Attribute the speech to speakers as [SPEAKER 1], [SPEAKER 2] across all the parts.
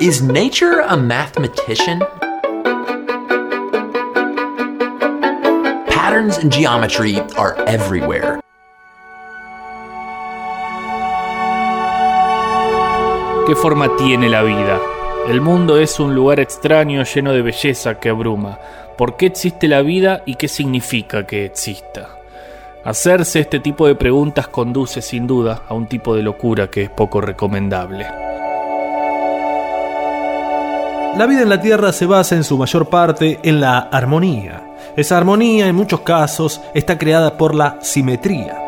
[SPEAKER 1] Is nature a mathematician? Patterns and geometry are everywhere.
[SPEAKER 2] ¿Qué forma tiene la vida? El mundo es un lugar extraño lleno de belleza que abruma. ¿Por qué existe la vida y qué significa que exista? Hacerse este tipo de preguntas conduce sin duda a un tipo de locura que es poco recomendable.
[SPEAKER 3] La vida en la Tierra se basa en su mayor parte en la armonía. Esa armonía en muchos casos está creada por la simetría.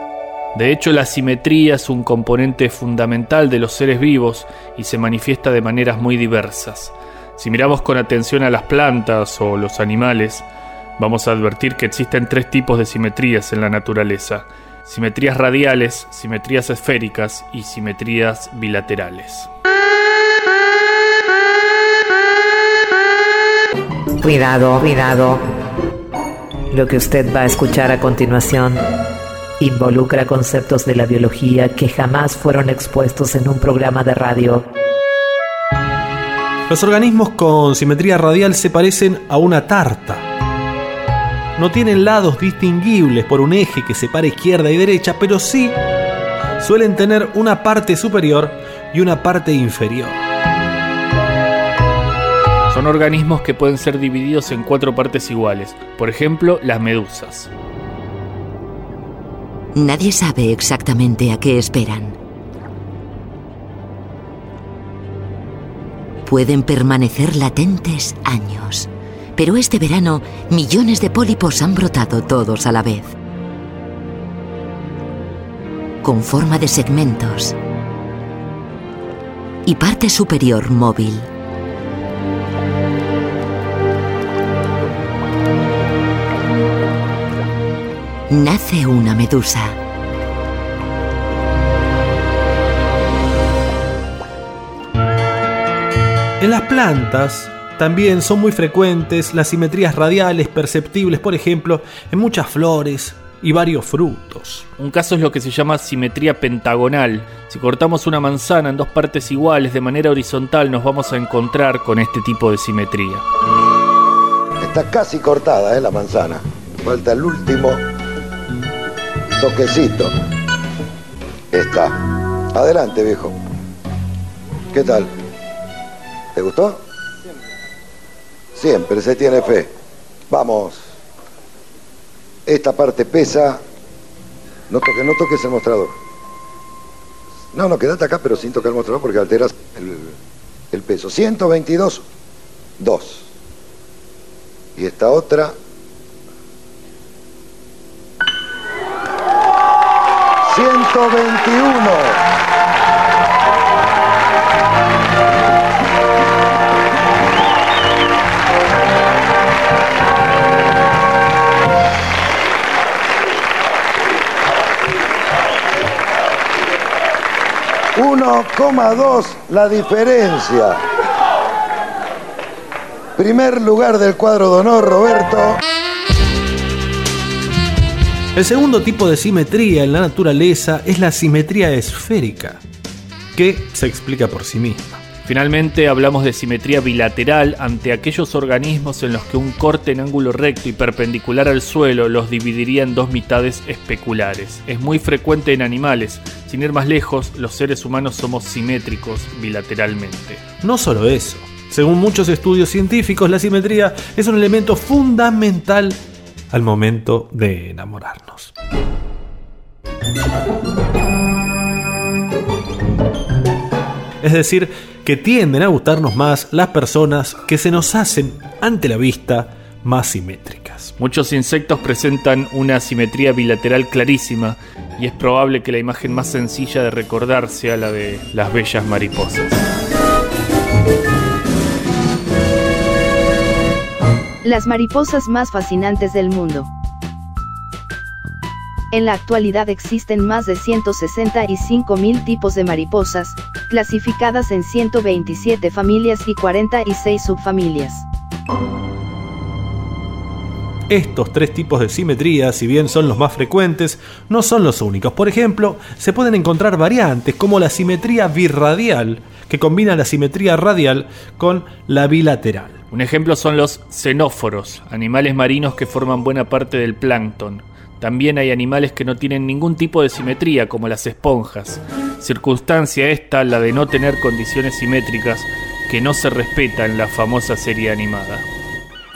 [SPEAKER 2] De hecho, la simetría es un componente fundamental de los seres vivos y se manifiesta de maneras muy diversas. Si miramos con atención a las plantas o los animales, vamos a advertir que existen tres tipos de simetrías en la naturaleza. Simetrías radiales, simetrías esféricas y simetrías bilaterales.
[SPEAKER 4] Cuidado, cuidado. Lo que usted va a escuchar a continuación involucra conceptos de la biología que jamás fueron expuestos en un programa de radio.
[SPEAKER 3] Los organismos con simetría radial se parecen a una tarta. No tienen lados distinguibles por un eje que separa izquierda y derecha, pero sí suelen tener una parte superior y una parte inferior.
[SPEAKER 2] Organismos que pueden ser divididos en cuatro partes iguales, por ejemplo las medusas.
[SPEAKER 5] Nadie sabe exactamente a qué esperan. Pueden permanecer latentes años, pero este verano millones de pólipos han brotado todos a la vez. Con forma de segmentos y parte superior móvil. Nace una medusa.
[SPEAKER 3] En las plantas también son muy frecuentes las simetrías radiales perceptibles, por ejemplo, en muchas flores y varios frutos.
[SPEAKER 2] Un caso es lo que se llama simetría pentagonal. Si cortamos una manzana en dos partes iguales de manera horizontal nos vamos a encontrar con este tipo de simetría.
[SPEAKER 6] Está casi cortada ¿eh? la manzana. Falta el último toquecito. Está. Adelante, viejo. ¿Qué tal? ¿Te gustó? Siempre se tiene fe. Vamos. Esta parte pesa. No toques, no toques el mostrador. No, no, quédate acá, pero sin tocar el mostrador porque alteras el, el peso. 122, 2. Y esta otra, 121. ...1,2 la diferencia. Primer lugar del cuadro de honor, Roberto.
[SPEAKER 3] El segundo tipo de simetría en la naturaleza es la simetría esférica, que se explica por sí misma.
[SPEAKER 2] Finalmente hablamos de simetría bilateral ante aquellos organismos en los que un corte en ángulo recto y perpendicular al suelo los dividiría en dos mitades especulares. Es muy frecuente en animales. Sin ir más lejos, los seres humanos somos simétricos bilateralmente.
[SPEAKER 3] No solo eso. Según muchos estudios científicos, la simetría es un elemento fundamental al momento de enamorarnos. Es decir, que tienden a gustarnos más las personas que se nos hacen ante la vista más simétricas.
[SPEAKER 2] Muchos insectos presentan una simetría bilateral clarísima y es probable que la imagen más sencilla de recordar sea la de las bellas mariposas.
[SPEAKER 7] Las mariposas más fascinantes del mundo. En la actualidad existen más de 165.000 tipos de mariposas, clasificadas en 127 familias y 46 subfamilias.
[SPEAKER 3] Estos tres tipos de simetría, si bien son los más frecuentes, no son los únicos. Por ejemplo, se pueden encontrar variantes como la simetría birradial, que combina la simetría radial con la bilateral.
[SPEAKER 2] Un ejemplo son los xenóforos, animales marinos que forman buena parte del plancton. También hay animales que no tienen ningún tipo de simetría, como las esponjas. Circunstancia esta, la de no tener condiciones simétricas, que no se respeta en la famosa serie animada.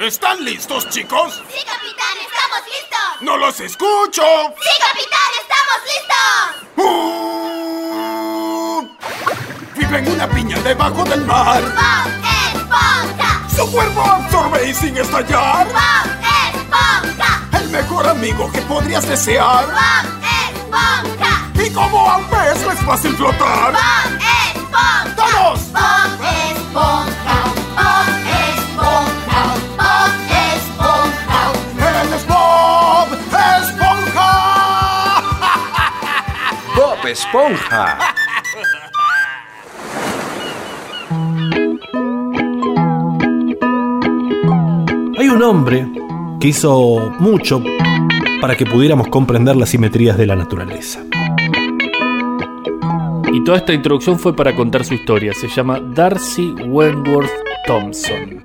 [SPEAKER 8] ¿Están listos, chicos?
[SPEAKER 9] Sí, capitán, estamos listos.
[SPEAKER 8] ¡No los escucho!
[SPEAKER 9] Sí, capitán, estamos
[SPEAKER 8] listos. Uh, vive en una piña debajo del mar.
[SPEAKER 9] ¡Bob
[SPEAKER 8] Cuerpo absorbe y sin estallar.
[SPEAKER 9] ¡Bob Esponja!
[SPEAKER 8] El mejor amigo que podrías desear.
[SPEAKER 9] ¡Bob Esponja!
[SPEAKER 8] Y como a un pez no es fácil flotar.
[SPEAKER 9] ¡Bob Esponja!
[SPEAKER 8] ¡Todos!
[SPEAKER 9] ¡Bob Esponja! ¡Bob Esponja! ¡Bob Esponja!
[SPEAKER 8] ¡Él es Bob Esponja!
[SPEAKER 10] ¡Bob Esponja!
[SPEAKER 3] Un hombre que hizo mucho para que pudiéramos comprender las simetrías de la naturaleza.
[SPEAKER 2] Y toda esta introducción fue para contar su historia. Se llama Darcy Wentworth Thompson.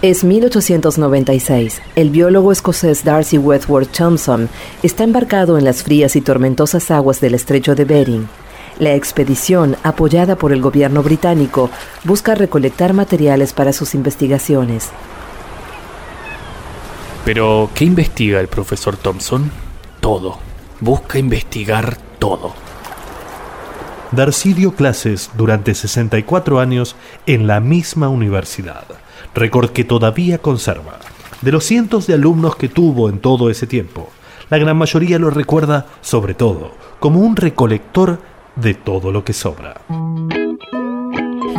[SPEAKER 4] Es 1896. El biólogo escocés Darcy Wentworth Thompson está embarcado en las frías y tormentosas aguas del estrecho de Bering. La expedición, apoyada por el gobierno británico, busca recolectar materiales para sus investigaciones.
[SPEAKER 2] Pero, ¿qué investiga el profesor Thompson? Todo. Busca investigar todo.
[SPEAKER 3] Darcy dio clases durante 64 años en la misma universidad, récord que todavía conserva. De los cientos de alumnos que tuvo en todo ese tiempo, la gran mayoría lo recuerda, sobre todo, como un recolector de todo lo que sobra.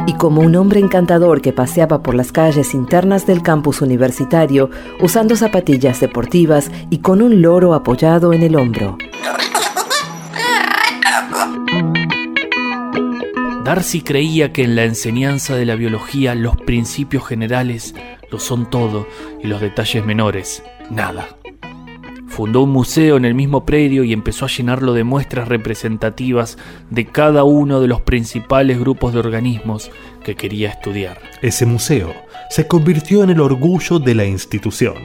[SPEAKER 4] Y como un hombre encantador que paseaba por las calles internas del campus universitario usando zapatillas deportivas y con un loro apoyado en el hombro.
[SPEAKER 2] Darcy creía que en la enseñanza de la biología los principios generales lo son todo y los detalles menores, nada. Fundó un museo en el mismo predio y empezó a llenarlo de muestras representativas de cada uno de los principales grupos de organismos que quería estudiar.
[SPEAKER 3] Ese museo se convirtió en el orgullo de la institución.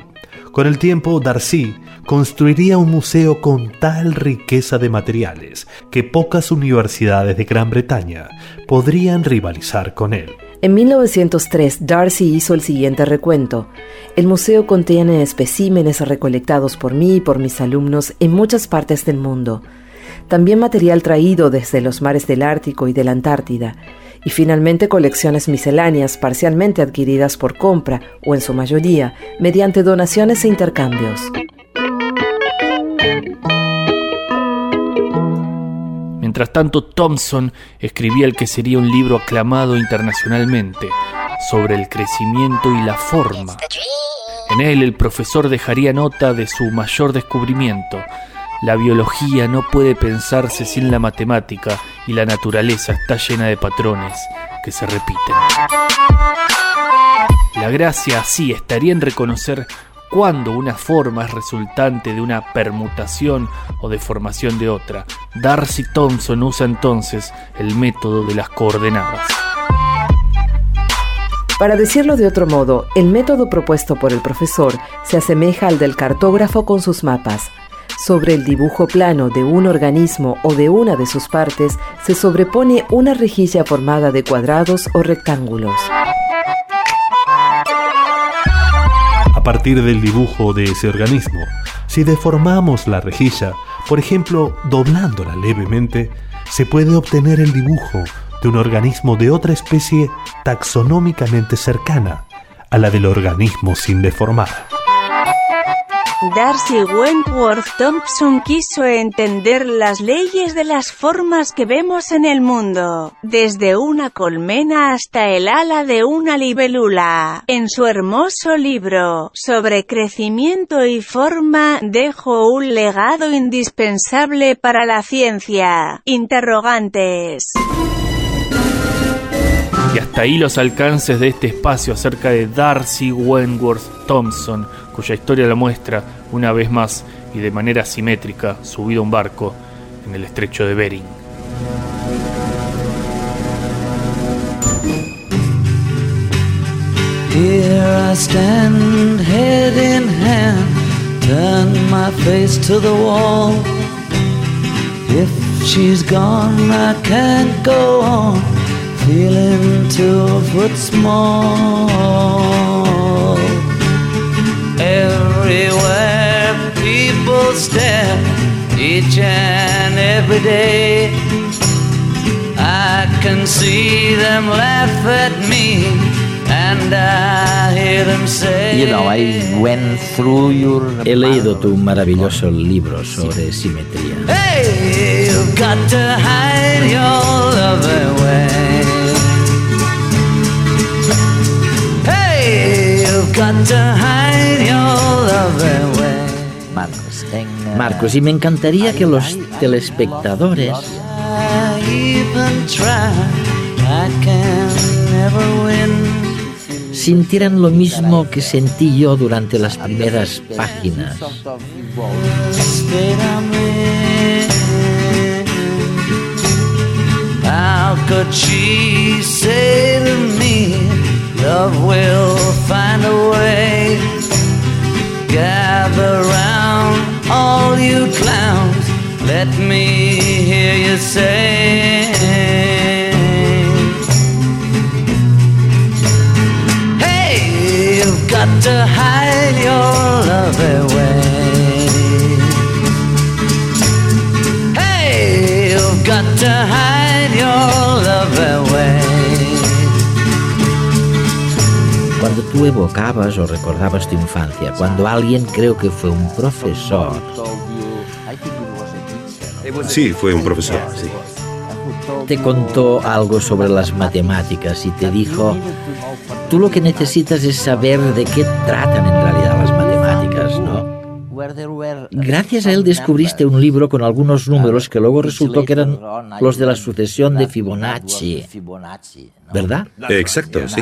[SPEAKER 3] Con el tiempo, Darcy construiría un museo con tal riqueza de materiales que pocas universidades de Gran Bretaña podrían rivalizar con él.
[SPEAKER 4] En 1903, Darcy hizo el siguiente recuento. El museo contiene especímenes recolectados por mí y por mis alumnos en muchas partes del mundo. También material traído desde los mares del Ártico y de la Antártida. Y finalmente colecciones misceláneas parcialmente adquiridas por compra o en su mayoría mediante donaciones e intercambios.
[SPEAKER 2] Mientras tanto, Thompson escribía el que sería un libro aclamado internacionalmente sobre el crecimiento y la forma. En él el profesor dejaría nota de su mayor descubrimiento. La biología no puede pensarse sin la matemática y la naturaleza está llena de patrones que se repiten. La gracia así estaría en reconocer cuando una forma es resultante de una permutación o deformación de otra. Darcy Thompson usa entonces el método de las coordenadas.
[SPEAKER 4] Para decirlo de otro modo, el método propuesto por el profesor se asemeja al del cartógrafo con sus mapas. Sobre el dibujo plano de un organismo o de una de sus partes se sobrepone una rejilla formada de cuadrados o rectángulos.
[SPEAKER 3] Partir del dibujo de ese organismo, si deformamos la rejilla, por ejemplo doblándola levemente, se puede obtener el dibujo de un organismo de otra especie taxonómicamente cercana a la del organismo sin deformar.
[SPEAKER 11] Darcy Wentworth Thompson quiso entender las leyes de las formas que vemos en el mundo, desde una colmena hasta el ala de una libélula. En su hermoso libro, sobre crecimiento y forma, dejó un legado indispensable para la ciencia. Interrogantes.
[SPEAKER 2] Y hasta ahí los alcances de este espacio acerca de Darcy Wentworth Thompson, cuya historia la muestra, una vez más, y de manera simétrica subido a un barco en el estrecho de Bering.
[SPEAKER 12] Here I stand, head in hand, turn my face to the wall. If she's gone, I can't go on, feeling two foot small. Everywhere people stare, each and every day. I can see them laugh at me, and I hear them say.
[SPEAKER 13] You know, I went through your... He leído tu maravilloso libro sobre simetría.
[SPEAKER 12] Hey, you've got to hide your love away.
[SPEAKER 13] Y me encantaría que los telespectadores sintieran lo mismo que sentí yo durante las primeras páginas.
[SPEAKER 12] How could she say me, let me hear you say. Hey, you've got to hide your love away. Hey, you've got to hide your love away.
[SPEAKER 13] Cuando tú evocabas o recordabas tu infancia, cuando alguien, creo que fue un profesor,
[SPEAKER 14] Sí, fue un profesor, sí.
[SPEAKER 13] te contó algo sobre las matemáticas y te dijo, tú lo que necesitas es saber de qué tratan en realidad las matemáticas, ¿no? Gracias a él descubriste un libro con algunos números que luego resultó que eran los de la sucesión de Fibonacci, ¿verdad?
[SPEAKER 14] Exacto, sí.